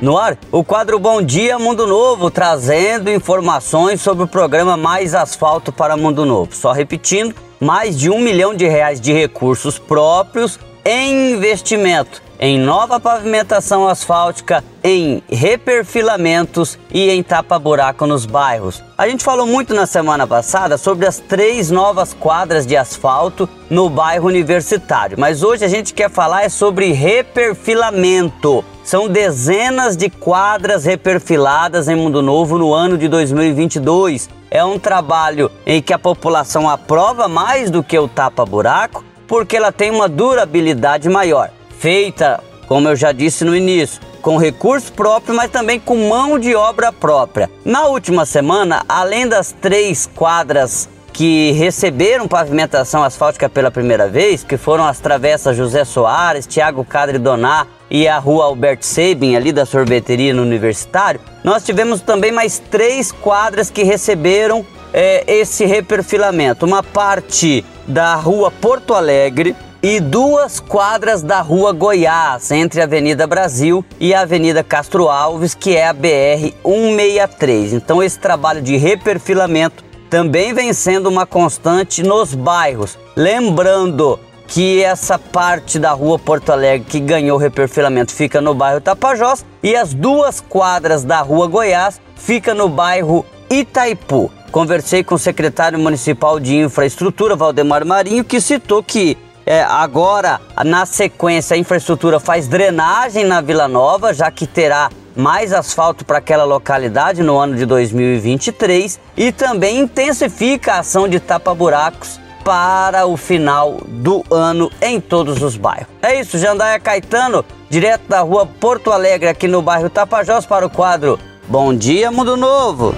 No ar, o quadro Bom Dia Mundo Novo, trazendo informações sobre o programa Mais Asfalto para Mundo Novo. Só repetindo, mais de um milhão de reais de recursos próprios em investimento em nova pavimentação asfáltica, em reperfilamentos e em tapa-buraco nos bairros. A gente falou muito na semana passada sobre as três novas quadras de asfalto no bairro universitário, mas hoje a gente quer falar é sobre reperfilamento. São dezenas de quadras reperfiladas em Mundo Novo no ano de 2022. É um trabalho em que a população aprova mais do que o tapa-buraco, porque ela tem uma durabilidade maior feita, como eu já disse no início, com recurso próprio, mas também com mão de obra própria. Na última semana, além das três quadras que receberam pavimentação asfáltica pela primeira vez, que foram as travessas José Soares, Tiago Cadre Doná e a rua Albert Sabin, ali da sorveteria no Universitário, nós tivemos também mais três quadras que receberam é, esse reperfilamento. Uma parte da rua Porto Alegre, e duas quadras da Rua Goiás, entre a Avenida Brasil e a Avenida Castro Alves, que é a BR 163. Então esse trabalho de reperfilamento também vem sendo uma constante nos bairros. Lembrando que essa parte da Rua Porto Alegre que ganhou reperfilamento fica no bairro Tapajós e as duas quadras da Rua Goiás fica no bairro Itaipu. Conversei com o secretário municipal de infraestrutura, Valdemar Marinho, que citou que é, agora, na sequência, a infraestrutura faz drenagem na Vila Nova, já que terá mais asfalto para aquela localidade no ano de 2023 e também intensifica a ação de tapa-buracos para o final do ano em todos os bairros. É isso, Jandaia Caetano, direto da rua Porto Alegre, aqui no bairro Tapajós, para o quadro Bom Dia Mundo Novo.